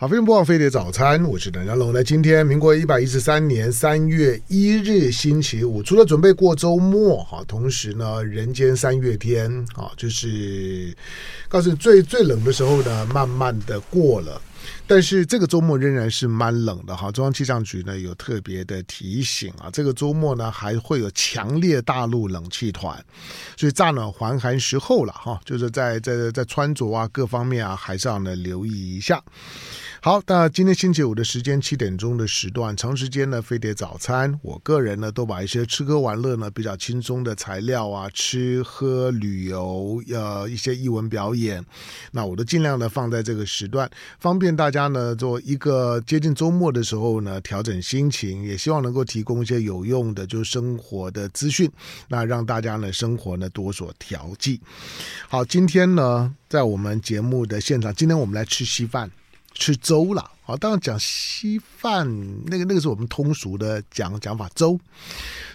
好，飞播飞碟早餐，我是邓家龙。那今天民国一百一十三年三月一日星期五，除了准备过周末哈，同时呢，人间三月天啊，就是告诉你最最冷的时候呢，慢慢的过了。但是这个周末仍然是蛮冷的哈，中央气象局呢有特别的提醒啊，这个周末呢还会有强烈大陆冷气团，所以乍暖还寒时候了哈，就是在在在穿着啊各方面啊还是要呢留意一下。好，那今天星期五的时间七点钟的时段，长时间呢飞碟早餐，我个人呢都把一些吃喝玩乐呢比较轻松的材料啊，吃喝旅游呃一些艺文表演，那我都尽量的放在这个时段，方便大家呢做一个接近周末的时候呢调整心情，也希望能够提供一些有用的就生活的资讯，那让大家呢生活呢多所调剂。好，今天呢在我们节目的现场，今天我们来吃稀饭。吃粥了，好，当然讲稀饭，那个那个是我们通俗的讲讲法，粥，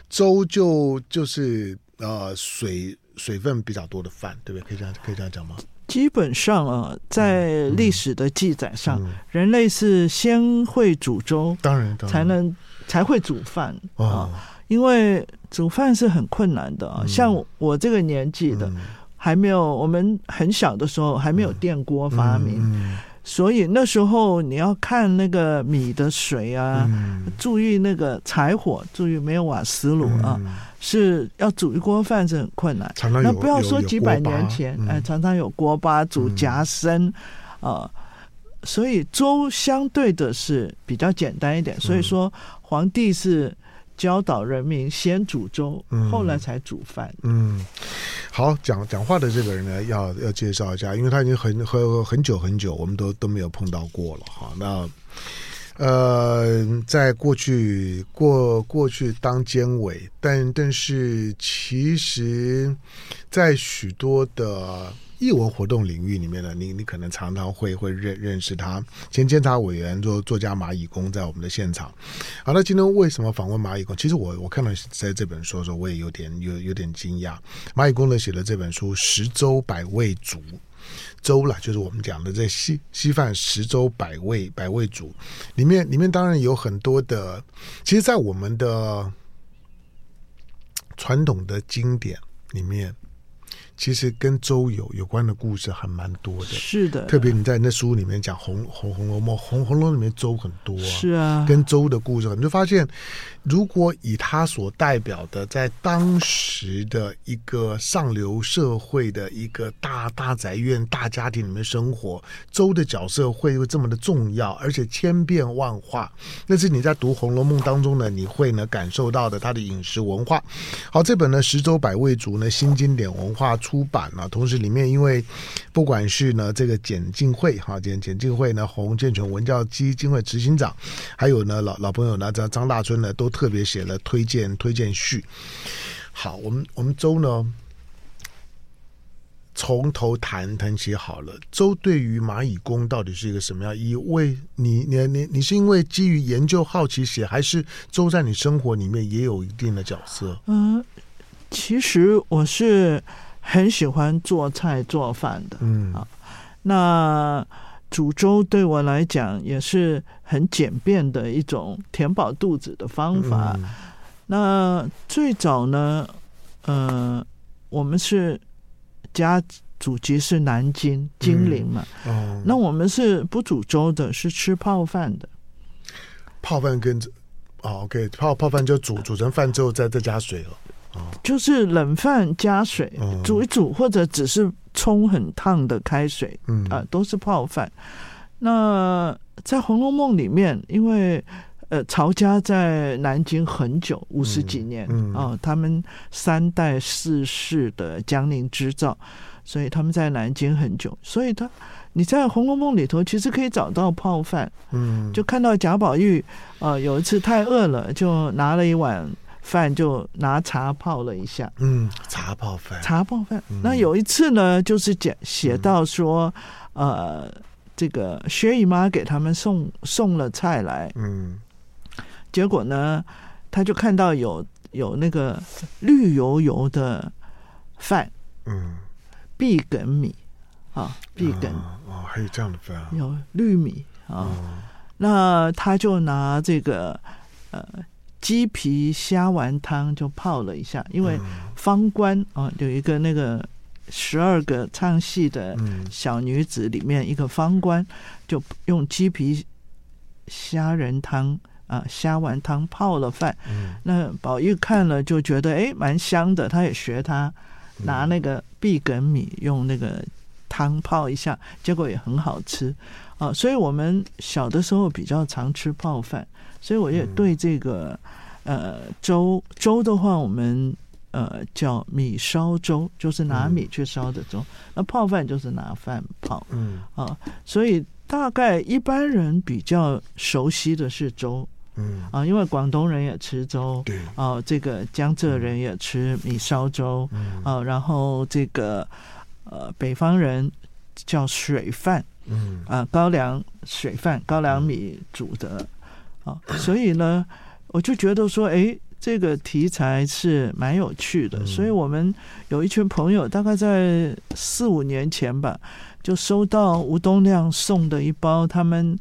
粥就就是呃水水分比较多的饭，对不对？可以这样可以这样讲吗？基本上啊，在历史的记载上，嗯嗯、人类是先会煮粥，当然，才能才会煮饭啊，哦、因为煮饭是很困难的啊。嗯、像我这个年纪的，嗯、还没有我们很小的时候还没有电锅发明。所以那时候你要看那个米的水啊，嗯、注意那个柴火，注意没有瓦斯炉啊，嗯、是要煮一锅饭是很困难。那不要说几百年前，哎，常常有锅巴煮夹生啊，所以粥相对的是比较简单一点。所以说皇帝是。教导人民先煮粥，后来才煮饭。嗯，嗯，好，讲讲话的这个人呢，要要介绍一下，因为他已经很很很久很久，我们都都没有碰到过了哈。那呃，在过去过过去当监委，但但是其实，在许多的。艺文活动领域里面呢，你你可能常常会会认认识他，前监察委员作作家蚂蚁工在我们的现场。好，那今天为什么访问蚂蚁工？其实我我看到在这本书的时候，我也有点有有点惊讶。蚂蚁工呢写的这本书《十州百味煮》，粥啦，就是我们讲的这稀稀饭十州百味百味煮，里面里面当然有很多的，其实，在我们的传统的经典里面。其实跟周有有关的故事还蛮多的，是的。特别你在那书里面讲红《红红红楼梦》，《红红楼梦》里面粥很多，啊，是啊，跟粥的故事，你就发现，如果以他所代表的，在当时的一个上流社会的一个大大宅院、大家庭里面生活，粥的角色会会这么的重要，而且千变万化。那是你在读《红楼梦》当中呢，你会呢感受到的他的饮食文化。好，这本呢《十粥百味族》呢，新经典文化。出版了，同时里面因为不管是呢这个简进会哈简简进会呢洪建全文教基金会执行长，还有呢老老朋友呢张张大春呢都特别写了推荐推荐序。好，我们我们周呢从头谈谈起好了。周对于蚂蚁公到底是一个什么样意义？为你你你你是因为基于研究好奇写，还是周在你生活里面也有一定的角色？嗯，其实我是。很喜欢做菜做饭的，嗯啊，那煮粥对我来讲也是很简便的一种填饱肚子的方法。嗯、那最早呢，呃，我们是家祖籍是南京金陵嘛，嗯哦、那我们是不煮粥的，是吃泡饭的。泡饭跟哦，OK，泡泡饭就煮煮成饭之后再再加水了。就是冷饭加水煮一煮，或者只是冲很烫的开水，嗯啊，都是泡饭。那在《红楼梦》里面，因为呃曹家在南京很久，五十几年啊，他们三代四世的江宁织造，所以他们在南京很久。所以他你在《红楼梦》里头其实可以找到泡饭，嗯，就看到贾宝玉啊，有一次太饿了，就拿了一碗。饭就拿茶泡了一下，嗯，茶泡饭，茶泡饭。嗯、那有一次呢，就是讲写到说，嗯、呃，这个薛姨妈给他们送送了菜来，嗯，结果呢，他就看到有有那个绿油油的饭，嗯，碧埂米。啊，碧埂哦，还有这样的饭，有绿米。啊。那他就拿这个呃鸡皮虾丸汤就泡了一下，因为方官啊有一个那个十二个唱戏的小女子里面一个方官，就用鸡皮虾仁汤啊虾丸汤泡了饭。那宝玉看了就觉得哎蛮香的，他也学他拿那个碧梗米用那个汤泡一下，结果也很好吃。啊，所以我们小的时候比较常吃泡饭，所以我也对这个呃粥粥的话，我们呃叫米烧粥，就是拿米去烧的粥。那泡饭就是拿饭泡，嗯。啊，所以大概一般人比较熟悉的是粥，嗯。啊，因为广东人也吃粥，对。啊，这个江浙人也吃米烧粥，啊，然后这个呃北方人叫水饭。嗯。啊，高粱水饭，高粱米煮的啊，所以呢，我就觉得说，哎，这个题材是蛮有趣的。所以我们有一群朋友，大概在四五年前吧，就收到吴东亮送的一包他们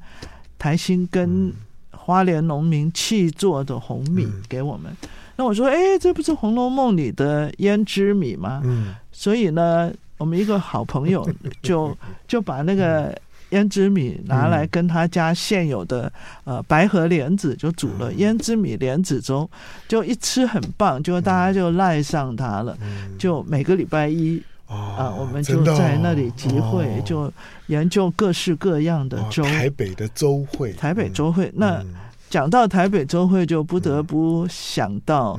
台新跟花莲农民气做的红米给我们。那我说，哎，这不是《红楼梦》里的胭脂米吗？嗯，所以呢。我们一个好朋友就就把那个胭脂米拿来跟他家现有的呃白河莲子就煮了胭脂米莲子粥，就一吃很棒，就大家就赖上他了。就每个礼拜一啊，我们就在那里集会，就研究各式各样的粥。台北的粥会，台北粥会。那讲到台北粥会，就不得不想到。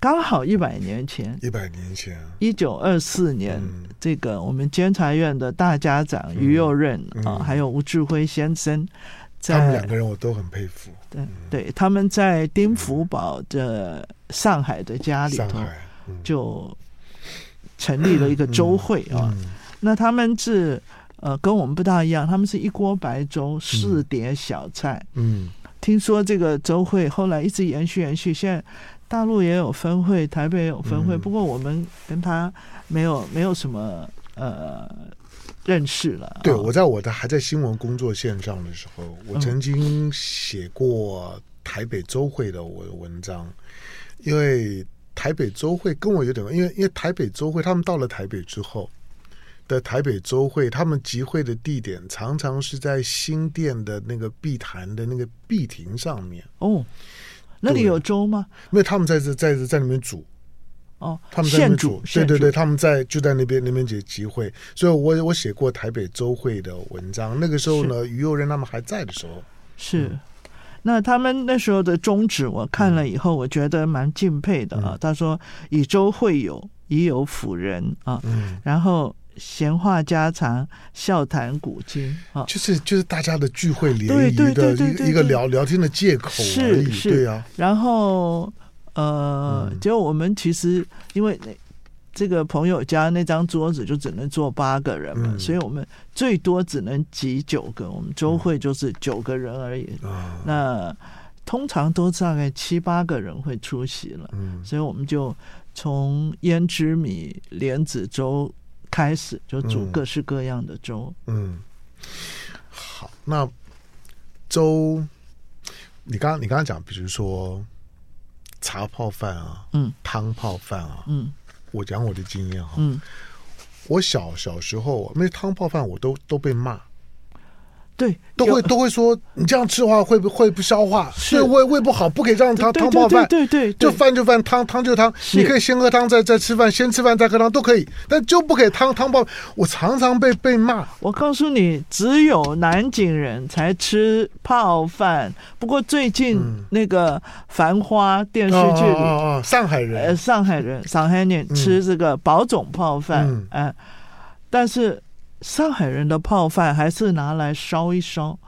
刚好一百年前，一百年前，一九二四年，嗯、这个我们监察院的大家长于右任啊、还有吴志辉先生，在他们两个人我都很佩服。对，对，他们在丁福宝的上海的家里头，就成立了一个粥会啊。那他们是呃，跟我们不大一样，他们是一锅白粥，四碟小菜。嗯，嗯听说这个粥会后来一直延续延续，现在。大陆也有分会，台北也有分会，嗯、不过我们跟他没有没有什么呃认识了。对，我在我的还在新闻工作线上的时候，我曾经写过台北周会的我的文章，嗯、因为台北周会跟我有点，因为因为台北周会他们到了台北之后的台北周会，他们集会的地点常常是在新店的那个碧潭的那个碧亭上面哦。那里有粥吗？没有他们在这在这在那边煮，哦，他们在那边煮，对对对，他们在就在那边那边集集会，所以我我写过台北周会的文章。那个时候呢，于右任他们还在的时候，是。那他们那时候的宗旨，我看了以后，我觉得蛮敬佩的啊。他说：“以周会友，以友辅仁啊。”嗯，然后。闲话家常，笑谈古今，啊，就是就是大家的聚会联谊的一个聊聊天的借口而已，是是对啊。然后呃，嗯、结果我们其实因为那这个朋友家那张桌子就只能坐八个人嘛，嗯、所以我们最多只能挤九个，我们周会就是九个人而已。嗯、那通常都大概七八个人会出席了，嗯、所以我们就从胭脂米莲子粥。开始就煮各式各样的粥。嗯，嗯，好，那粥，你刚刚你刚刚讲，比如说茶泡饭啊，嗯，汤泡饭啊，嗯，我讲我的经验哈，嗯，我小小时候那汤泡饭我都都被骂。对，都会都会说你这样吃的话会不会不消化？是胃胃不好，不可以这样汤汤泡饭。对对，就饭就饭，汤汤就汤。你可以先喝汤再再吃饭，先吃饭再喝汤都可以，但就不可以汤汤泡。我常常被被骂。我告诉你，只有南京人才吃泡饭。不过最近那个《繁花》电视剧里，上海人，上海人，上海人吃这个宝种泡饭，哎，但是。上海人的泡饭还是拿来烧一烧，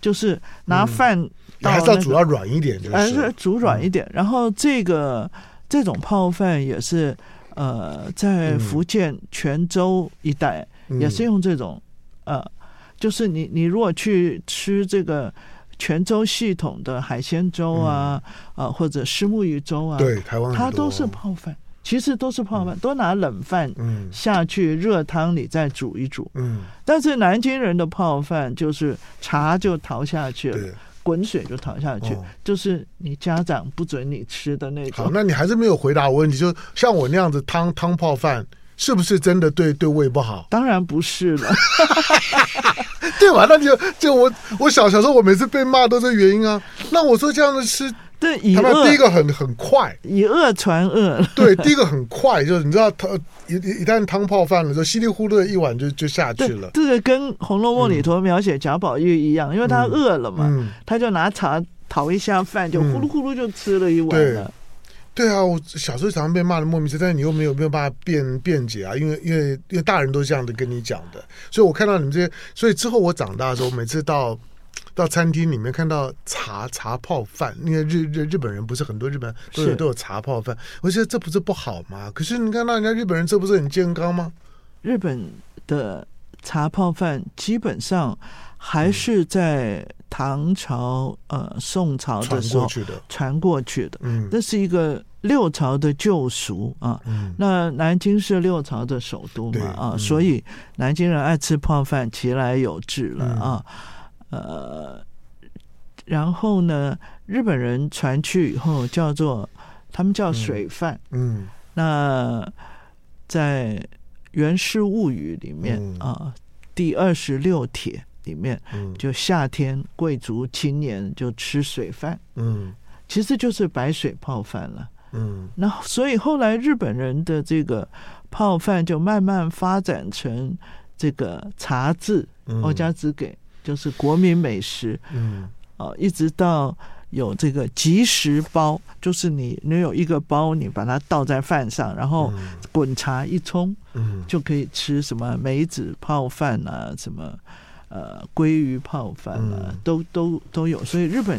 就是拿饭、那个嗯，还是要煮要软一点，就是，还是煮软一点。嗯、然后这个这种泡饭也是，呃，在福建泉州一带也是用这种，嗯、呃，就是你你如果去吃这个泉州系统的海鲜粥啊，啊、嗯呃、或者虱目鱼粥啊，对，台湾它都是泡饭。其实都是泡饭，都拿冷饭下去热汤里再煮一煮。嗯，但是南京人的泡饭就是茶就淘下去了，滚水就淘下去，就是你家长不准你吃的那种。好，那你还是没有回答我问题，就像我那样子汤汤泡饭，是不是真的对对胃不好？当然不是了，对吧？那就就我我小小时候我每次被骂都是原因啊。那我说这样子吃。对，以他们第一个很很快，以恶传恶。对，第一个很快，就是你知道，汤一一旦汤泡饭了，就稀里糊涂的一碗就就下去了。这个跟《红楼梦》里头描写贾宝玉一样，嗯、因为他饿了嘛，嗯、他就拿茶讨一下饭，就呼噜呼噜就吃了一碗了。对，对啊，我小时候常常被骂的莫名其妙，但是你又没有没有办法辩辩解啊，因为因为因为大人都这样的跟你讲的，所以我看到你们这些，所以之后我长大的时候，每次到。到餐厅里面看到茶茶泡饭，因为日日日本人不是很多日本人都有是都有茶泡饭，我觉得这不是不好吗？可是你看到人家日本人这不是很健康吗？日本的茶泡饭基本上还是在唐朝、嗯、呃宋朝的时候传过去的，传过去的。嗯，那是一个六朝的旧俗啊。嗯，那南京是六朝的首都嘛啊，嗯、所以南京人爱吃泡饭，其来有自了啊。嗯呃，然后呢，日本人传去以后叫做他们叫水饭。嗯，嗯那在《源氏物语》里面啊，嗯、第二十六帖里面，嗯、就夏天贵族青年就吃水饭。嗯，其实就是白水泡饭了。嗯，那所以后来日本人的这个泡饭就慢慢发展成这个茶渍，欧家子给。就是国民美食，嗯，啊，一直到有这个即食包，就是你你有一个包，你把它倒在饭上，然后滚茶一冲，嗯，就可以吃什么梅子泡饭啊，什么呃鲑鱼泡饭啊，嗯、都都都有。所以日本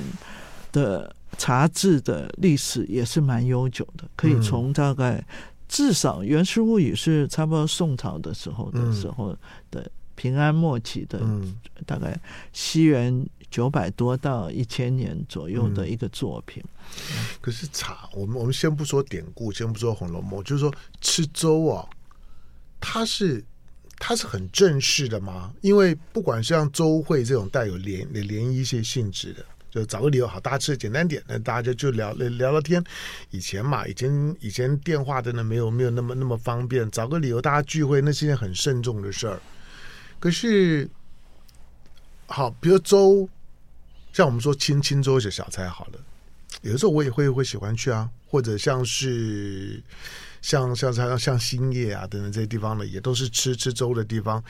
的茶制的历史也是蛮悠久的，可以从大概至少《源氏物语》是差不多宋朝的时候的时候的。平安末期的，嗯大概西元九百多到一千年左右的一个作品。嗯、可是茶，我们我们先不说典故，先不说《红楼梦》，就是说吃粥啊，它是它是很正式的吗？因为不管是像周会这种带有联联谊性性质的，就找个理由好，大家吃的简单点，那大家就就聊聊聊天。以前嘛，以前以前电话真的没有没有那么那么方便，找个理由大家聚会，那是件很慎重的事儿。可是，好，比如粥，像我们说清清粥是小菜好了，有的时候我也会会喜欢去啊，或者像是像像像像兴业啊等等这些地方呢，也都是吃吃粥的地方。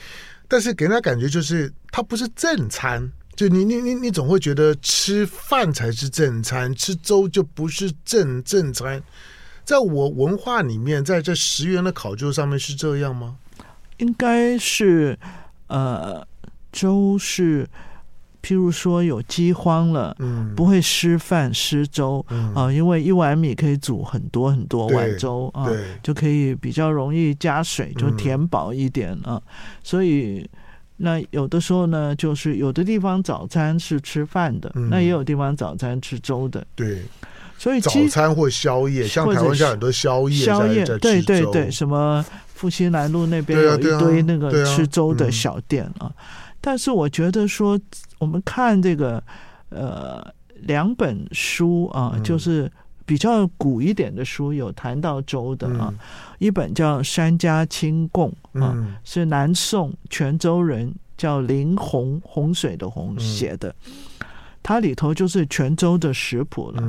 但是给人家感觉就是它不是正餐，就你你你你总会觉得吃饭才是正餐，吃粥就不是正正餐。在我文化里面，在这十元的考究上面是这样吗？应该是。呃，粥是，譬如说有饥荒了，嗯，不会失饭失粥，嗯、啊，因为一碗米可以煮很多很多碗粥啊，就可以比较容易加水，就填饱一点、嗯、啊。所以那有的时候呢，就是有的地方早餐是吃饭的，嗯、那也有地方早餐吃粥的，对。所以早餐或宵夜，像台湾像很多宵夜，宵夜，对对对，什么？复兴南路那边有一堆那个吃粥的小店啊，但是我觉得说，我们看这个呃两本书啊，就是比较古一点的书，有谈到粥的啊，一本叫《山家清供》啊，是南宋泉州人叫林洪，洪水的洪写的，它里头就是泉州的食谱了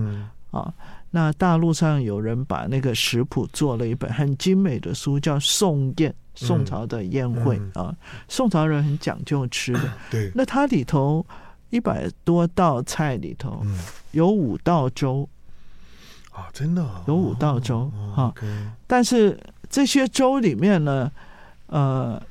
啊。那大陆上有人把那个食谱做了一本很精美的书，叫《宋宴》，宋朝的宴会、嗯嗯、啊。宋朝人很讲究吃的，对。那它里头一百多道菜里头，有五道粥啊，真的、哦、有五道粥、哦、啊。okay 但是这些粥里面呢，呃，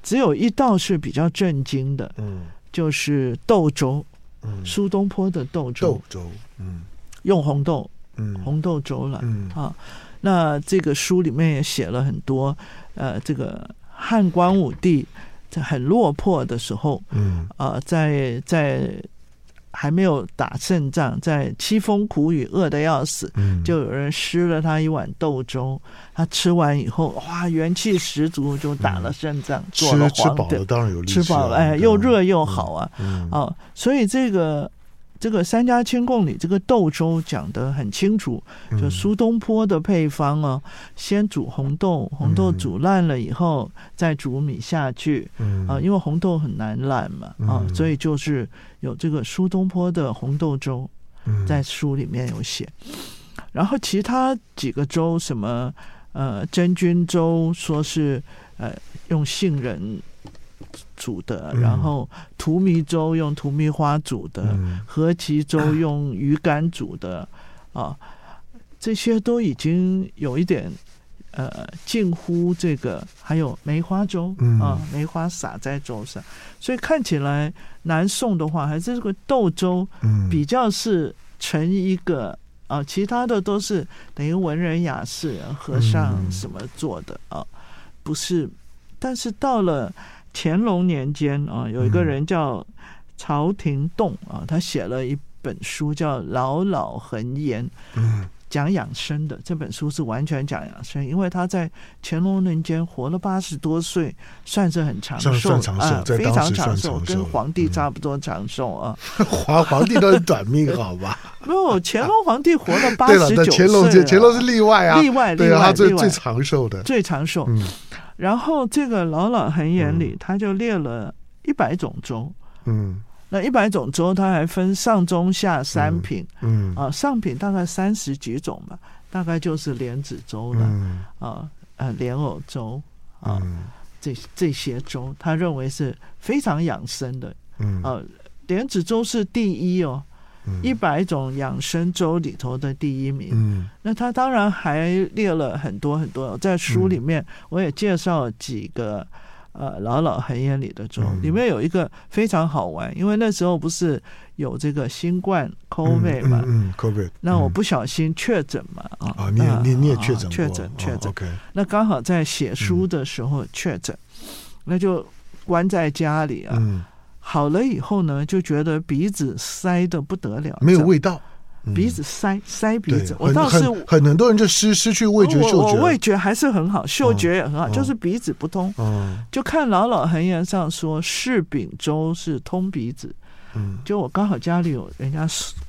只有一道是比较震惊的，嗯，就是豆粥，嗯，苏东坡的豆粥，豆粥，嗯，用红豆。嗯，红豆粥了，嗯。啊，那这个书里面也写了很多，呃，这个汉光武帝在很落魄的时候，嗯。啊，在在还没有打胜仗，在凄风苦雨饿得要死，嗯、就有人施了他一碗豆粥，他吃完以后，哇，元气十足，就打了胜仗，嗯、做了皇帝。吃，饱了当然有力气，吃饱了，哎，又热又好啊，嗯。嗯、哦，所以这个。这个三家清供里这个豆粥讲得很清楚，就苏东坡的配方哦，先煮红豆，红豆煮烂了以后再煮米下去，啊，因为红豆很难烂嘛，啊，所以就是有这个苏东坡的红豆粥，在书里面有写。然后其他几个粥，什么呃真菌粥，说是呃用杏仁。煮的，然后荼蘼粥用荼蘼花煮的，嗯、何其粥用鱼干煮的，啊，这些都已经有一点呃近乎这个，还有梅花粥啊，梅花撒在粥上，所以看起来南宋的话，还是这个豆粥比较是成一个啊，其他的都是等于文人雅士、和尚什么做的啊，不是，但是到了。乾隆年间啊，有一个人叫曹廷栋啊，他写了一本书叫《老老恒言》，讲养生的。这本书是完全讲养生，因为他在乾隆年间活了八十多岁，算是很长寿啊，非常长寿，跟皇帝差不多长寿啊。皇 皇帝都是短命，好吧？没有，乾隆皇帝活了 八十九岁。乾隆乾隆是例外啊，例外，例外，他最最长寿的，最长寿。然后这个《老老恒眼》里，他就列了一百种粥。嗯，那一百种粥，他还分上中下三品。嗯，啊，上品大概三十几种吧，大概就是莲子粥了。啊，呃，莲藕粥啊，这这些粥，他认为是非常养生的。嗯，啊，莲子粥是第一哦。一百种养生粥里头的第一名，嗯，那他当然还列了很多很多，在书里面我也介绍几个，呃，老老恒言里的粥，里面有一个非常好玩，因为那时候不是有这个新冠 COVID 嘛，嗯，COVID，那我不小心确诊嘛，啊，你也你你也确诊确诊确诊，OK，那刚好在写书的时候确诊，那就关在家里啊。好了以后呢，就觉得鼻子塞的不得了，没有味道，鼻子塞塞鼻子。我倒是很很多人就失失去味觉嗅觉，我味觉还是很好，嗅觉也很好，就是鼻子不通。就看老老恒言上说柿饼粥是通鼻子，嗯，就我刚好家里有人家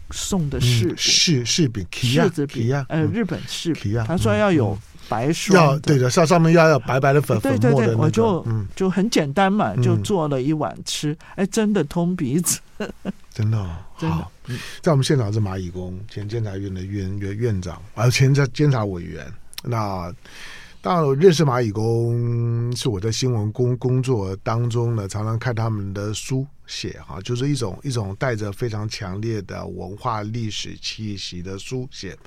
送的柿柿柿饼，柿子饼，呃，日本柿饼，他说要有。白霜要对。的，上上面要要白白的粉粉末的，我就就很简单嘛，就做了一碗吃，哎，真的通鼻子，真的 好。在我们现场是蚂蚁工，前监察院的院院院长，还有，前监监察委员。那当然，我认识蚂蚁公是我在新闻工工作当中呢，常常看他们的书。写哈，就是一种一种带着非常强烈的文化历史气息的书写。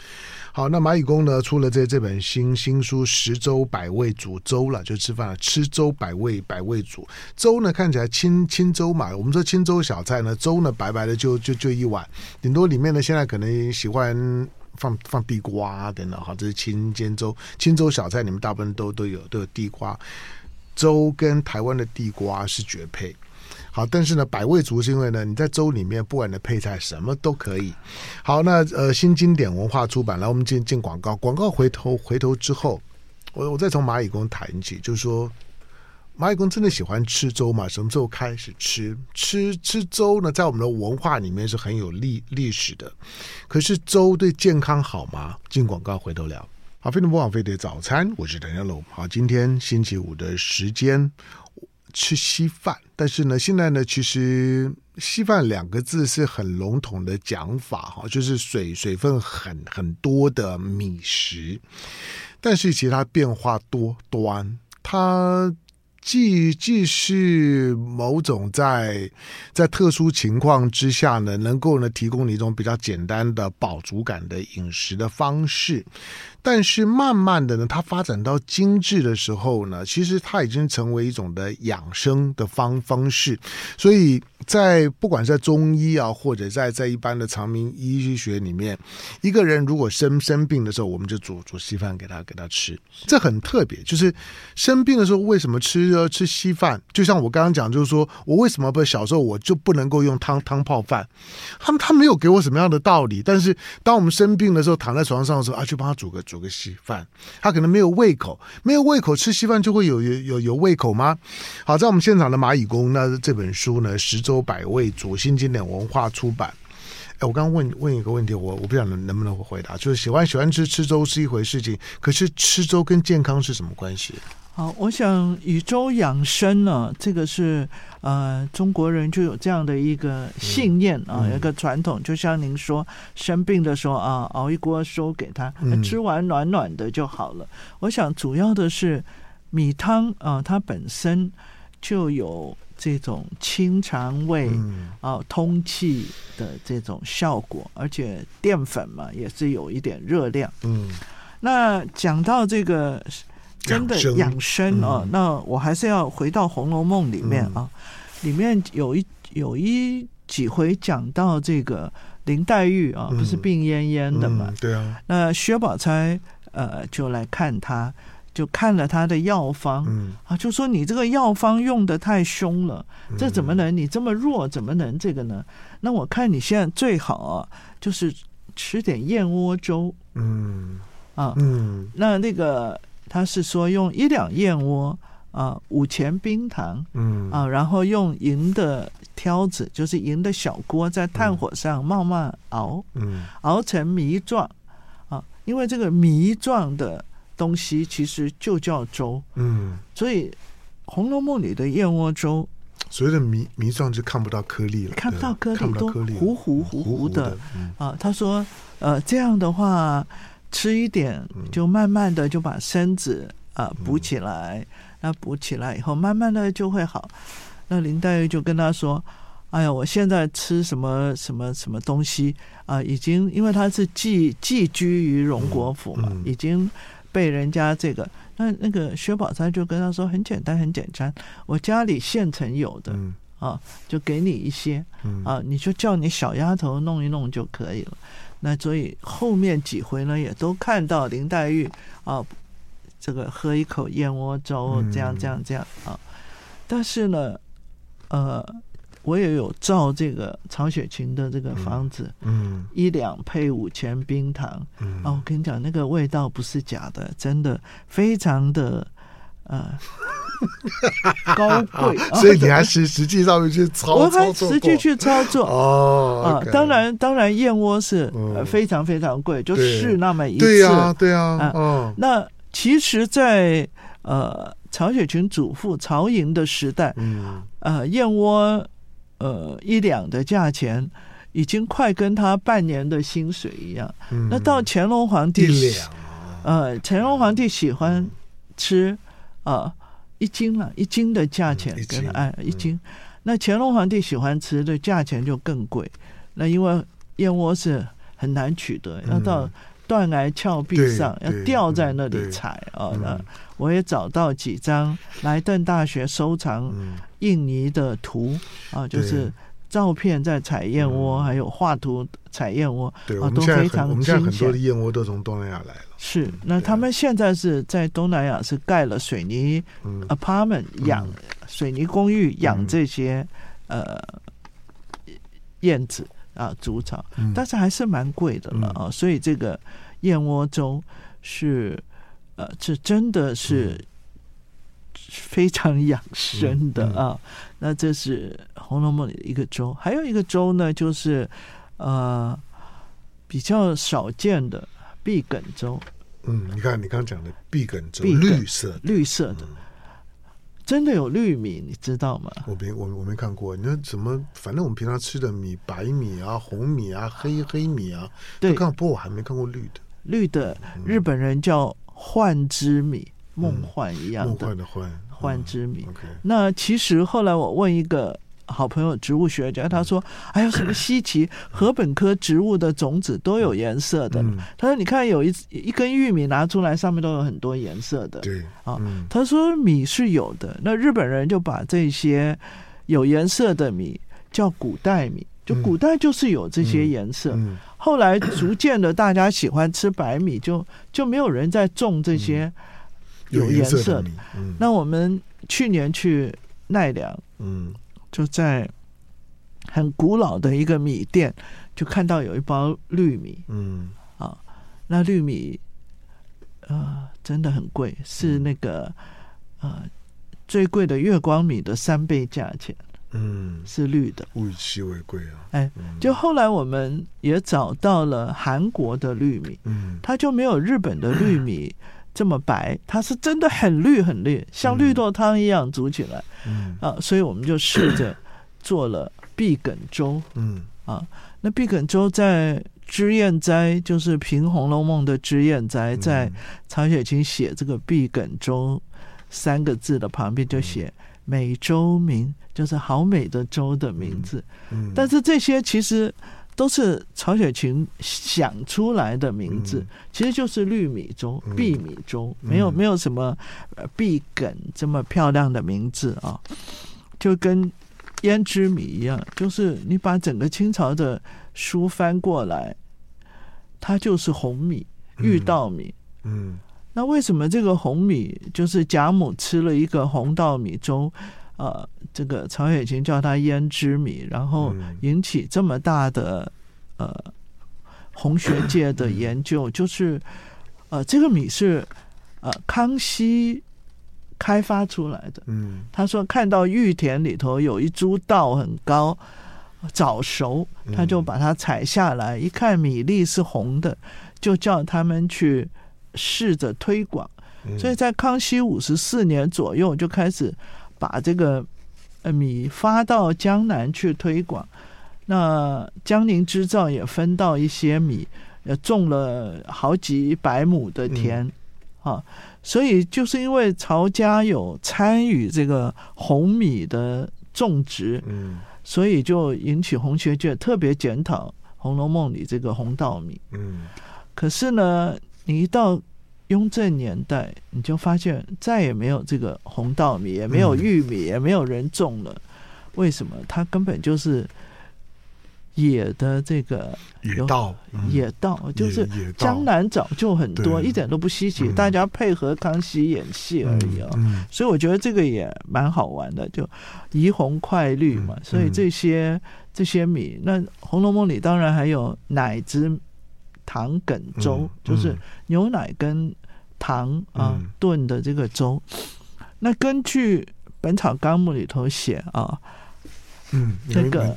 好，那蚂蚁公呢出了这这本新新书《食粥百味煮粥》了，就吃饭了，吃粥百味百味煮粥呢，看起来清清粥嘛。我们说清粥小菜呢，粥呢白白的就就就一碗，顶多里面呢现在可能喜欢放放地瓜等等哈，这是清煎粥。清粥小菜里面大部分都都有都有地瓜，粥跟台湾的地瓜是绝配。好，但是呢，百味足是因为呢，你在粥里面不管的配菜什么都可以。好，那呃，新经典文化出版，来我们进进广告，广告回头回头之后，我我再从蚂蚁公谈起，就是说，马以公真的喜欢吃粥吗？什么时候开始吃？吃吃粥呢，在我们的文化里面是很有历历史的。可是粥对健康好吗？进广告回头聊。好，非常不枉费的早餐，我是谭家龙。好，今天星期五的时间。吃稀饭，但是呢，现在呢，其实“稀饭”两个字是很笼统的讲法哈，就是水水分很很多的米食，但是其实它变化多端，它既既是某种在在特殊情况之下呢，能够呢提供你一种比较简单的饱足感的饮食的方式。但是慢慢的呢，它发展到精致的时候呢，其实它已经成为一种的养生的方方式。所以在不管在中医啊，或者在在一般的常民医学里面，一个人如果生生病的时候，我们就煮煮稀饭给他给他吃，这很特别。就是生病的时候为什么吃吃稀饭？就像我刚刚讲，就是说我为什么不小时候我就不能够用汤汤泡饭？他他没有给我什么样的道理，但是当我们生病的时候，躺在床上的时候啊，就帮他煮个煮个稀饭。他可能没有胃口，没有胃口吃稀饭就会有有有有胃口吗？好，在我们现场的蚂蚁宫，那这本书呢，实洲百味，煮新经典文化出版。哎，我刚刚问问一个问题，我我不晓得能能不能回答，就是喜欢喜欢吃吃粥是一回事情，可是吃粥跟健康是什么关系？好，我想以粥养生呢，这个是呃中国人就有这样的一个信念啊，一个传统。就像您说，生病的时候啊，熬一锅粥给他，吃完暖暖的就好了。嗯、我想主要的是米汤啊，它本身就有这种清肠胃、嗯、啊、通气的这种效果，而且淀粉嘛也是有一点热量。嗯，那讲到这个。真的养生啊，嗯、那我还是要回到《红楼梦》里面啊，嗯、里面有一有一几回讲到这个林黛玉啊，不是病恹恹的嘛？对啊。那薛宝钗呃就来看他，就看了他的药方，嗯、啊，就说你这个药方用的太凶了，这怎么能？你这么弱，怎么能这个呢？那我看你现在最好啊，就是吃点燕窝粥，嗯啊，嗯，那那个。他是说用一两燕窝啊，五钱冰糖，嗯啊，然后用银的挑子，就是银的小锅，在炭火上慢慢熬，嗯，熬成糜状啊。因为这个糜状的东西其实就叫粥，嗯，所以《红楼梦》里的燕窝粥，所谓的迷迷状就看不到颗粒了，看不到颗粒，都糊糊糊糊的，嗯、啊。他说，呃，这样的话。吃一点，就慢慢的就把身子啊补起来，那补起来以后，慢慢的就会好。那林黛玉就跟他说：“哎呀，我现在吃什么什么什么东西啊，已经因为他是寄寄居于荣国府嘛，已经被人家这个。那那个薛宝钗就跟他说：很简单，很简单，我家里现成有的啊，就给你一些啊，你就叫你小丫头弄一弄就可以了。”那所以后面几回呢，也都看到林黛玉啊，这个喝一口燕窝粥，这样这样这样啊。但是呢，呃，我也有造这个曹雪芹的这个房子，嗯，一两配五钱冰糖，嗯，啊，我跟你讲，那个味道不是假的，真的非常的。呃，高贵，所以你还是实际上面去操作，我还实际去操作。哦。啊，当然，当然，燕窝是非常非常贵，就试那么一次，对呀，对呀。啊，那其实，在呃曹雪芹祖父曹寅的时代，嗯，呃，燕窝呃一两的价钱已经快跟他半年的薪水一样。那到乾隆皇帝，呃，乾隆皇帝喜欢吃。啊，一斤了，一斤的价钱跟哎，一斤。那乾隆皇帝喜欢吃的价钱就更贵。那因为燕窝是很难取得，要到断崖峭壁上，要吊在那里采啊。那我也找到几张莱顿大学收藏印尼的图啊，就是照片在采燕窝，还有画图采燕窝啊，都非常精我们现在很多的燕窝都从东南亚来了。是，那他们现在是在东南亚是盖了水泥 apartment 养水泥公寓养这些呃燕子啊筑巢，但是还是蛮贵的了啊，所以这个燕窝粥是呃这真的是非常养生的啊。那这是《红楼梦》里的一个粥，还有一个粥呢，就是呃比较少见的。碧梗粥，嗯，你看你刚讲的碧梗粥，绿色绿色的，真的有绿米，你知道吗？我没我我没看过。你说怎么？反正我们平常吃的米，白米啊、红米啊、黑黑米啊，对，看不过我还没看过绿的。绿的，日本人叫幻之米，梦幻一样的，梦幻的幻，幻之米。那其实后来我问一个好朋友植物学家，他说还有什么稀奇禾本科植物的种子都有颜色的。嗯、他说你看有一一根玉米拿出来，上面都有很多颜色的。对啊，嗯、他说米是有的，那日本人就把这些有颜色的米叫古代米，就古代就是有这些颜色。后来逐渐的大家喜欢吃白米，就就没有人在种这些有颜色的。那我们去年去奈良，嗯。就在很古老的一个米店，就看到有一包绿米，嗯，啊，那绿米，呃，真的很贵，是那个呃最贵的月光米的三倍价钱，嗯，是绿的，物以稀为贵啊。哎，就后来我们也找到了韩国的绿米，嗯，它就没有日本的绿米 这么白，它是真的很绿很绿，像绿豆汤一样煮起来。嗯啊，所以我们就试着做了碧梗粥。嗯啊，那碧梗粥在脂砚斋，就是评《红楼梦》的脂砚斋，在曹雪芹写这个碧梗粥三个字的旁边就写“美粥名”，就是好美的粥的名字。嗯，但是这些其实。都是曹雪芹想出来的名字，嗯、其实就是绿米粥、碧米粥，嗯、没有没有什么呃碧梗这么漂亮的名字啊，就跟胭脂米一样，就是你把整个清朝的书翻过来，它就是红米、玉稻米。嗯，嗯那为什么这个红米就是贾母吃了一个红稻米粥？呃，这个曹雪芹叫它胭脂米，然后引起这么大的呃红学界的研究，就是呃这个米是呃康熙开发出来的。嗯，他说看到玉田里头有一株稻很高，早熟，他就把它采下来，一看米粒是红的，就叫他们去试着推广。所以在康熙五十四年左右就开始。把这个呃米发到江南去推广，那江宁织造也分到一些米，呃，种了好几百亩的田，嗯、啊，所以就是因为曹家有参与这个红米的种植，嗯，所以就引起红学界特别检讨《红楼梦》里这个红稻米，嗯，可是呢，你一到雍正年代，你就发现再也没有这个红稻米，也没有玉米，也没有人种了。为什么？它根本就是野的这个野稻，野稻就是江南早就很多，一点都不稀奇。大家配合康熙演戏而已啊。所以我觉得这个也蛮好玩的，就怡红快绿嘛。所以这些这些米，那《红楼梦》里当然还有奶汁。糖梗粥、嗯嗯、就是牛奶跟糖啊炖的这个粥。嗯、那根据《本草纲目》里头写啊，嗯，这个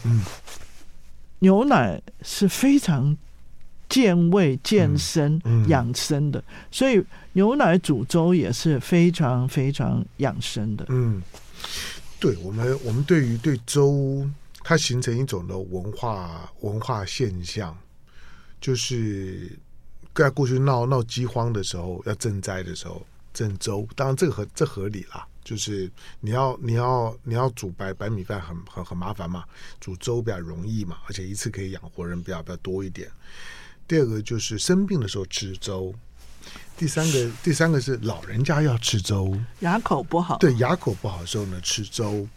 牛奶是非常健胃、健身、嗯嗯、养生的，所以牛奶煮粥也是非常非常养生的。嗯，对我们，我们对于对粥，它形成一种的文化文化现象。就是在过去闹闹饥荒的时候，要赈灾的时候赈粥，当然这个合这合理啦。就是你要你要你要煮白白米饭很很很麻烦嘛，煮粥比较容易嘛，而且一次可以养活人比较比较多一点。第二个就是生病的时候吃粥，第三个第三个是老人家要吃粥，牙口不好，对牙口不好的时候呢吃粥。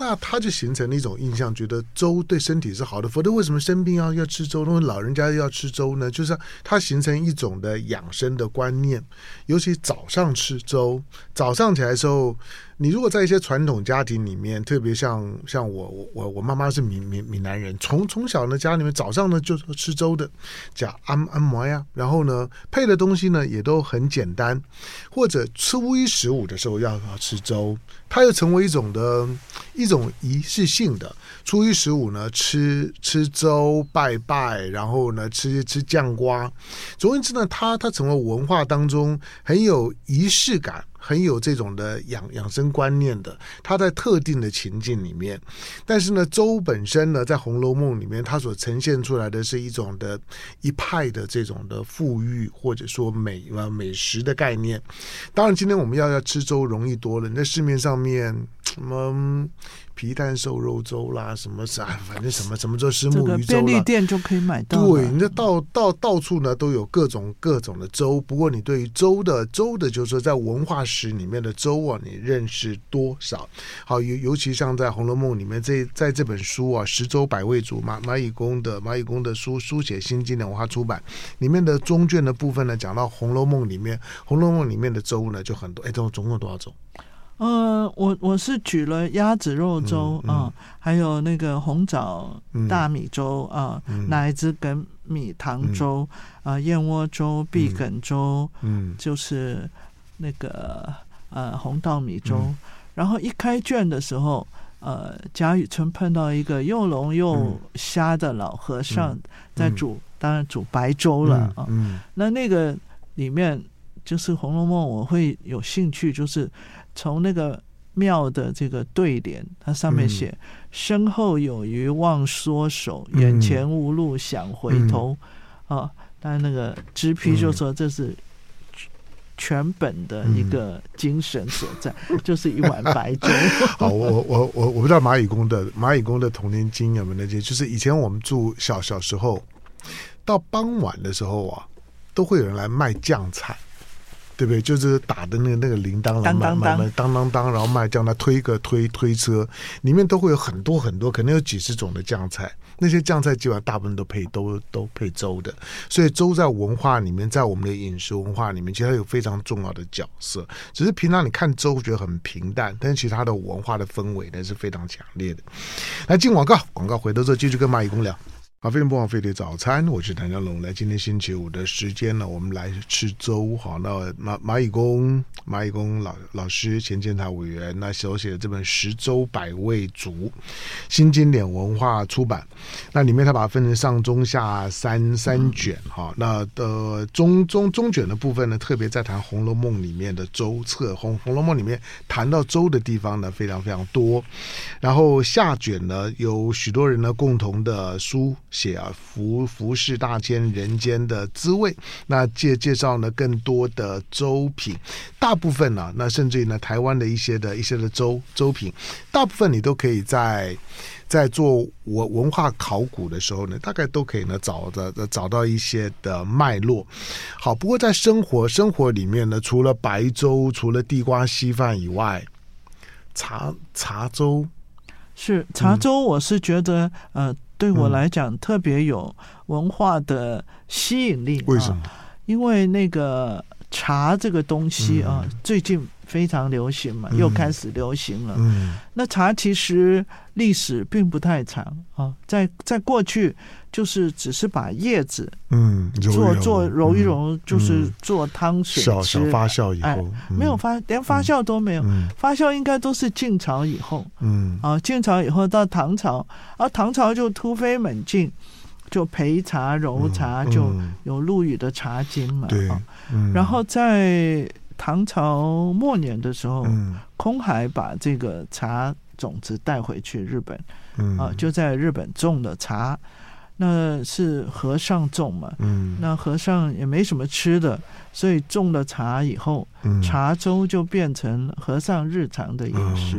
那他就形成了一种印象，觉得粥对身体是好的。否则为什么生病要要吃粥？因为老人家要吃粥呢？就是他形成一种的养生的观念，尤其早上吃粥，早上起来的时候。你如果在一些传统家庭里面，特别像像我我我我妈妈是闽闽闽南人，从从小呢家里面早上呢就吃粥的，叫按按摩呀，然后呢配的东西呢也都很简单，或者初一十五的时候要要吃粥，它又成为一种的一种仪式性的。初一十五呢吃吃粥拜拜，然后呢吃吃酱瓜，总而言之呢，它它成为文化当中很有仪式感。很有这种的养养生观念的，它在特定的情境里面，但是呢，粥本身呢，在《红楼梦》里面，它所呈现出来的是一种的一派的这种的富裕或者说美啊美食的概念。当然，今天我们要要吃粥容易多了，在市面上面什么皮蛋瘦肉粥啦，什么啥，反正什么什么粥，虱目鱼粥便利店就可以买到。对，那到到到处呢都有各种各种的粥。不过你对于粥的粥的，就是说在文化史里面的粥啊，你认识多少？好，尤尤其像在《红楼梦》里面，这在这本书啊，《十粥百味煮》马蚂蚁工的蚂蚁工的书书写新经典文化出版里面的中卷的部分呢，讲到《红楼梦》里面，《红楼梦》里面的粥呢就很多。哎，总总共多少粥？呃，我我是举了鸭子肉粥啊、还有那个红枣大米粥啊，奶子梗米糖粥啊、燕窝粥、碧梗粥，嗯，就是那个呃红稻米粥。嗯、然后一开卷的时候，呃，贾雨村碰到一个又聋又瞎的老和尚在煮，嗯、当然煮白粥了啊。嗯嗯、那那个里面就是《红楼梦》，我会有兴趣，就是。从那个庙的这个对联，它上面写“身后有余忘缩手，眼前无路想回头”，啊，但那个脂批就说这是全本的一个精神所在，就是一碗白粥。好，我我我我不知道蚂蚁工的蚂蚁工的童年经有没有那些，就是以前我们住小小时候，到傍晚的时候啊，都会有人来卖酱菜。对不对？就是打的那个那个铃铛，当当当，当当当，然后卖叫，他推个推推车，里面都会有很多很多，可能有几十种的酱菜。那些酱菜基本上大部分都配都都配粥的，所以粥在文化里面，在我们的饮食文化里面，其实它有非常重要的角色。只是平常你看粥觉得很平淡，但是其实它的文化的氛围呢是非常强烈的。来进广告，广告回头之后继续跟蚂蚁工聊。好，非常不枉费的早餐，我是谭家龙。来，今天星期五的时间呢，我们来吃粥。好，那蚂蚂蚁工，蚂蚁工老老师，前监察委员，那手写的这本《十粥百味煮》，新经典文化出版。那里面他把它分成上中下三三卷。哈，那的中中中卷的部分呢，特别在谈《红楼梦》里面的粥册。红《红楼梦》里面谈到粥的地方呢，非常非常多。然后下卷呢，有许多人呢共同的书。写啊，服服饰大千，人间的滋味。那介介绍呢，更多的粥品，大部分呢、啊，那甚至于呢，台湾的一些的一些的粥粥品，大部分你都可以在在做文文化考古的时候呢，大概都可以呢找的找到一些的脉络。好，不过在生活生活里面呢，除了白粥，除了地瓜稀饭以外，茶茶粥是茶粥，我是觉得、嗯、呃。对我来讲，特别有文化的吸引力。为什么？因为那个茶这个东西啊，最近非常流行嘛，又开始流行了。嗯那茶其实历史并不太长啊，在在过去就是只是把叶子嗯做做揉一揉，就是做汤水吃。小发酵以后，没有发，连发酵都没有。发酵应该都是晋朝以后。嗯啊，晋朝以后到唐朝，而唐朝就突飞猛进，就焙茶揉茶，就有陆羽的《茶经》嘛。对，然后在。唐朝末年的时候，嗯、空海把这个茶种子带回去日本，嗯、啊，就在日本种的茶，那是和尚种嘛，嗯、那和尚也没什么吃的，所以种了茶以后，嗯、茶粥就变成和尚日常的饮食。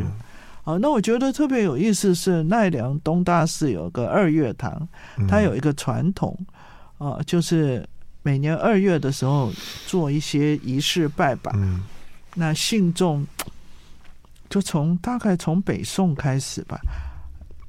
啊，那我觉得特别有意思是奈良东大寺有个二月堂，它有一个传统，啊，就是。每年二月的时候做一些仪式拜拜，嗯、那信众就从大概从北宋开始吧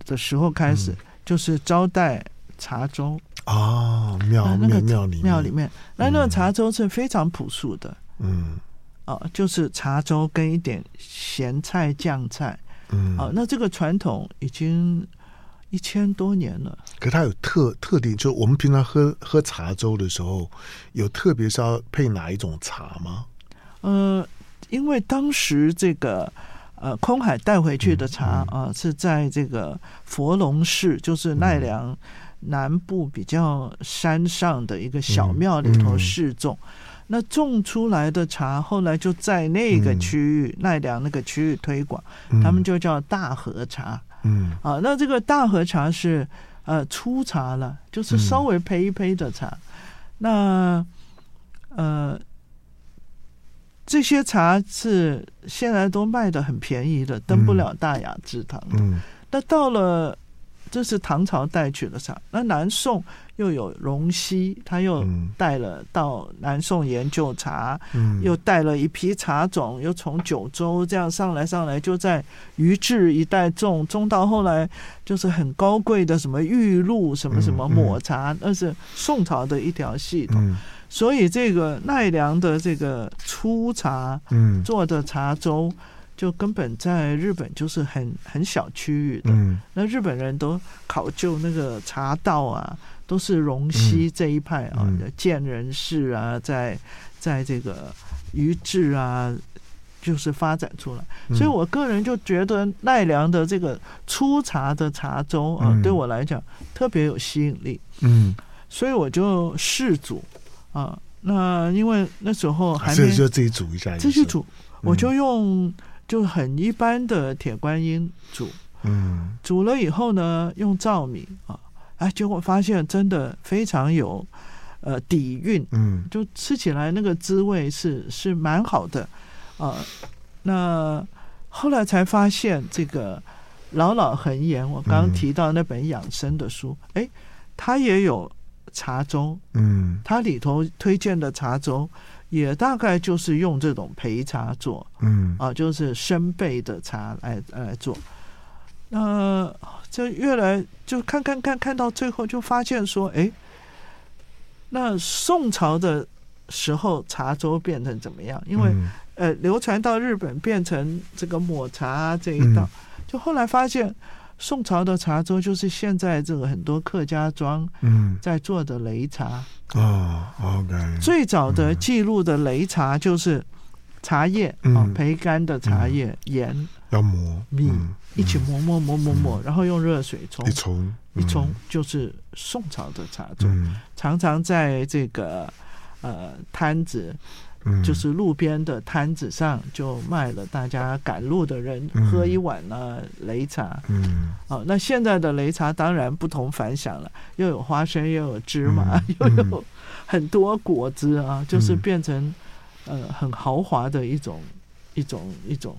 的时候开始，嗯、就是招待茶粥。啊，庙那个庙里庙里面，那那个茶粥是非常朴素的，嗯，哦、啊，就是茶粥跟一点咸菜酱菜，嗯，哦、啊，那这个传统已经。一千多年了，可它有特特定，就我们平常喝喝茶粥的时候，有特别是要配哪一种茶吗？呃，因为当时这个呃空海带回去的茶啊、嗯嗯呃，是在这个佛龙寺，就是奈良南部比较山上的一个小庙里头试种。嗯嗯、那种出来的茶，后来就在那个区域、嗯、奈良那个区域推广，他们就叫大和茶。嗯。啊，那这个大和茶是呃粗茶了，就是稍微焙一焙的茶。嗯、那呃这些茶是现在都卖的很便宜的，登不了大雅之堂。嗯，那到了这是唐朝带去的茶，那南宋又有荣西，他又带了到南宋研究茶，嗯，又带了一批茶种，又从九州这样上来上来，就在于治一带种，种到后来就是很高贵的什么玉露什么什么抹茶，那是宋朝的一条系统。嗯所以这个奈良的这个粗茶，嗯，做的茶粥，就根本在日本就是很很小区域的。嗯，那日本人都考究那个茶道啊，都是荣西这一派啊，建、嗯、仁氏啊，在在这个于治啊，就是发展出来。嗯、所以我个人就觉得奈良的这个粗茶的茶粥啊，嗯、对我来讲特别有吸引力。嗯，所以我就试煮。啊，那因为那时候还没就自己煮一下，自己煮，我就用就很一般的铁观音煮，嗯，煮了以后呢，用糙米啊，哎，结果发现真的非常有呃底蕴，嗯，就吃起来那个滋味是是蛮好的啊。那后来才发现这个老老恒言，我刚刚提到那本养生的书，哎，它也有。茶粥，嗯，它里头推荐的茶粥也大概就是用这种焙茶做，嗯，啊，就是生焙的茶来来做。那、呃、就越来就看看看看到最后就发现说，哎，那宋朝的时候茶粥变成怎么样？因为、嗯、呃，流传到日本变成这个抹茶这一道，嗯、就后来发现。宋朝的茶粥就是现在这个很多客家庄在做的擂茶哦，OK。最早的记录的擂茶就是茶叶啊，焙干的茶叶，盐要磨米一起磨磨磨磨磨，然后用热水冲一冲一冲，就是宋朝的茶粥，常常在这个呃摊子。就是路边的摊子上就卖了，大家赶路的人喝一碗呢擂茶。嗯，哦，那现在的擂茶当然不同凡响了，又有花生，又有芝麻，又有很多果汁啊，就是变成呃很豪华的一种一种一种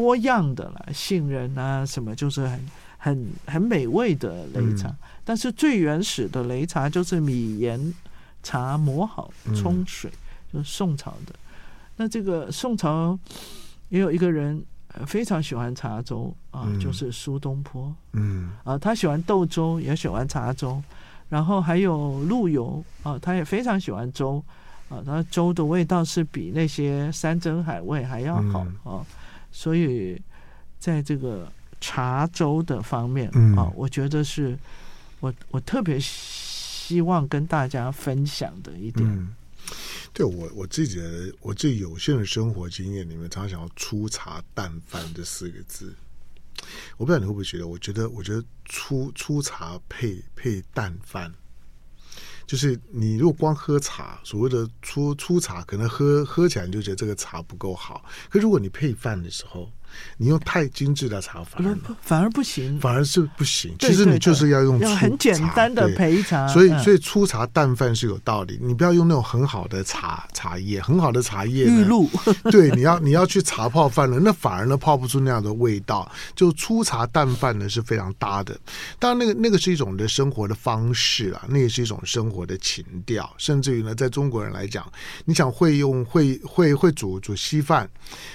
多样的了，杏仁啊什么，就是很很很美味的擂茶。但是最原始的擂茶就是米盐茶磨好冲水。就是宋朝的，那这个宋朝也有一个人非常喜欢茶粥啊，嗯、就是苏东坡。嗯啊，他喜欢豆粥，也喜欢茶粥，然后还有陆游啊，他也非常喜欢粥啊，他粥的味道是比那些山珍海味还要好、嗯、啊，所以在这个茶粥的方面、嗯、啊，我觉得是我我特别希望跟大家分享的一点。嗯对我我自己的我最有限的生活经验里面，常常想要“粗茶淡饭”这四个字。我不知道你会不会觉得？我觉得，我觉得粗粗茶配配淡饭，就是你如果光喝茶，所谓的粗粗茶，可能喝喝起来你就觉得这个茶不够好。可如果你配饭的时候，你用太精致的茶反而反而不行，反而是不行。其实你就是要用很简单的焙茶，所以所以粗茶淡饭是有道理。你不要用那种很好的茶茶叶，很好的茶叶玉露，对，你要你要去茶泡饭了，那反而呢泡不出那样的味道。就粗茶淡饭呢是非常搭的。当然，那个那个是一种的生活的方式啊，那也是一种生活的情调。甚至于呢，在中国人来讲，你想会用会会会煮煮稀饭，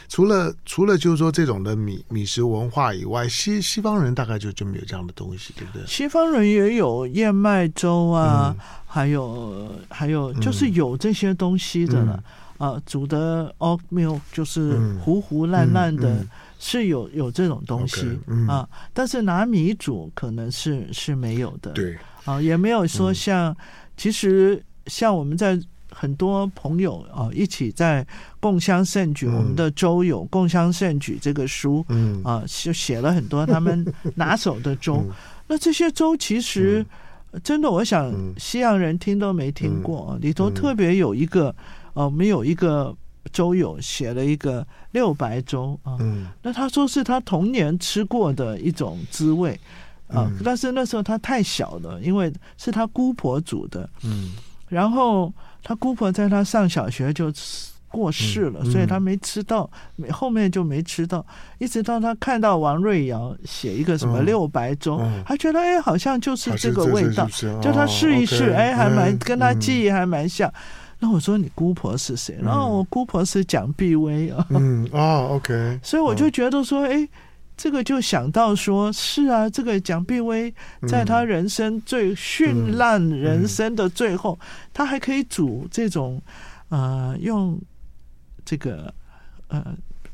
除了除了就是说这种。种的米米食文化以外，西西方人大概就就没有这样的东西，对不对？西方人也有燕麦粥啊，嗯、还有还有就是有这些东西的了、嗯、啊，煮的 oat milk 就是糊糊烂烂的，是有有这种东西。啊，但是拿米煮可能是是没有的，对。啊，也没有说像、嗯、其实像我们在。很多朋友啊，一起在共襄盛举，嗯、我们的周友《共襄盛举》这个书，嗯啊，就写了很多他们 拿手的粥。嗯、那这些粥其实真的，我想西洋人听都没听过。嗯、里头特别有一个，呃、嗯，我们有一个周友写了一个六白粥啊。嗯、那他说是他童年吃过的一种滋味啊，嗯、但是那时候他太小了，因为是他姑婆煮的。嗯，然后。他姑婆在他上小学就过世了，嗯、所以他没吃到，后面就没吃到，一直到他看到王瑞瑶写一个什么六白粥，他觉得哎，好像就是这个味道，叫他试一试，哎，还蛮跟他记忆还蛮像。那我说你姑婆是谁？然后我姑婆是蒋碧薇啊。嗯啊，OK。所以我就觉得说，哎，这个就想到说，是啊，这个蒋碧薇在他人生最绚烂人生的最后，他还可以煮这种呃，用这个呃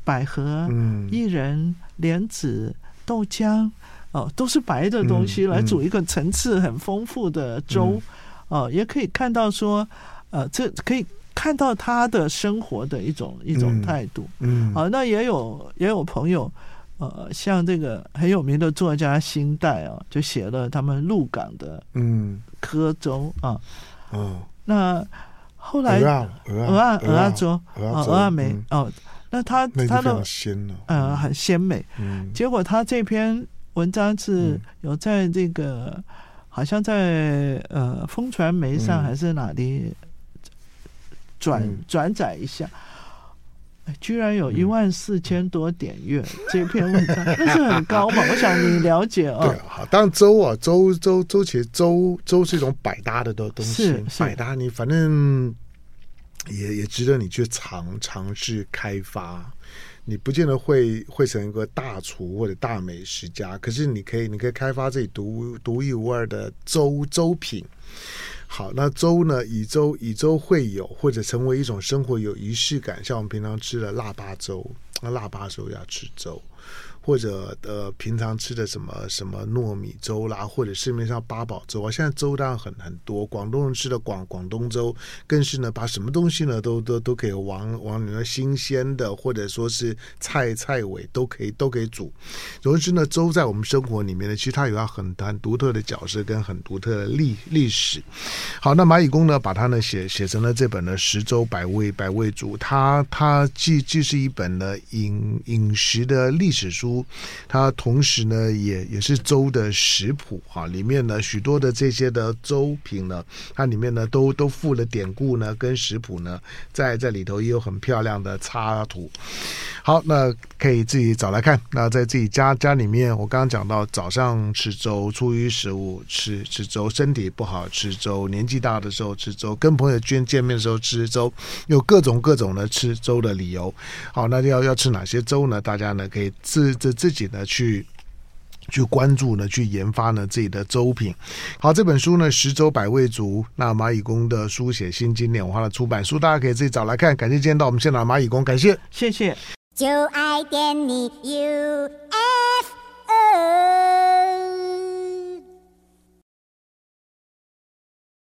百合、薏仁、莲子、豆浆哦，都是白的东西来煮一个层次很丰富的粥哦，也可以看到说。呃，这可以看到他的生活的一种一种态度，嗯，啊，那也有也有朋友，呃，像这个很有名的作家辛代啊，就写了他们鹿港的嗯。柯州啊，哦，那后来蚵仔蚵仔粥，蚵仔梅哦，那他他的呃很鲜美，嗯，结果他这篇文章是有在这个好像在呃风传媒上还是哪里。转转载一下，居然有一万四千多点阅，嗯、这篇文章 那是很高嘛？我想你了解哦。对，好，当然粥啊，粥粥粥，其实粥粥是一种百搭的东东西，百搭你反正也也值得你去尝尝试开发。你不见得会会成一个大厨或者大美食家，可是你可以你可以开发自己独独一无二的粥粥品。好，那粥呢？以粥以粥会友，或者成为一种生活有仪式感，像我们平常吃的腊八粥，那腊八粥要吃粥。或者呃，平常吃的什么什么糯米粥啦，或者市面上八宝粥啊，现在粥当然很很多。广东人吃的广广东粥，更是呢，把什么东西呢都都都可以往往里面新鲜的，或者说是菜菜尾都可以都可以煮。总之呢，粥在我们生活里面呢，其实它有它很很独特的角色跟很独特的历历史。好，那蚂蚁工呢，把它呢写写成了这本呢《食粥百味百味煮》，它它既既是一本呢饮饮食的历史书。它同时呢，也也是粥的食谱哈，里面呢许多的这些的粥品呢，它里面呢都都附了典故呢，跟食谱呢，在这里头也有很漂亮的插图。好，那可以自己找来看。那在自己家家里面，我刚刚讲到早上吃粥，出于食物吃吃粥，身体不好吃粥，年纪大的时候吃粥，跟朋友见见面的时候吃粥，有各种各种的吃粥的理由。好，那要要吃哪些粥呢？大家呢可以自自自己呢去去关注呢，去研发呢自己的粥品。好，这本书呢《十周百味足》，那蚂蚁工的书写新经典文化的出版书，大家可以自己找来看。感谢今天到我们现场的马以公，感谢，谢谢。就爱点你 UFO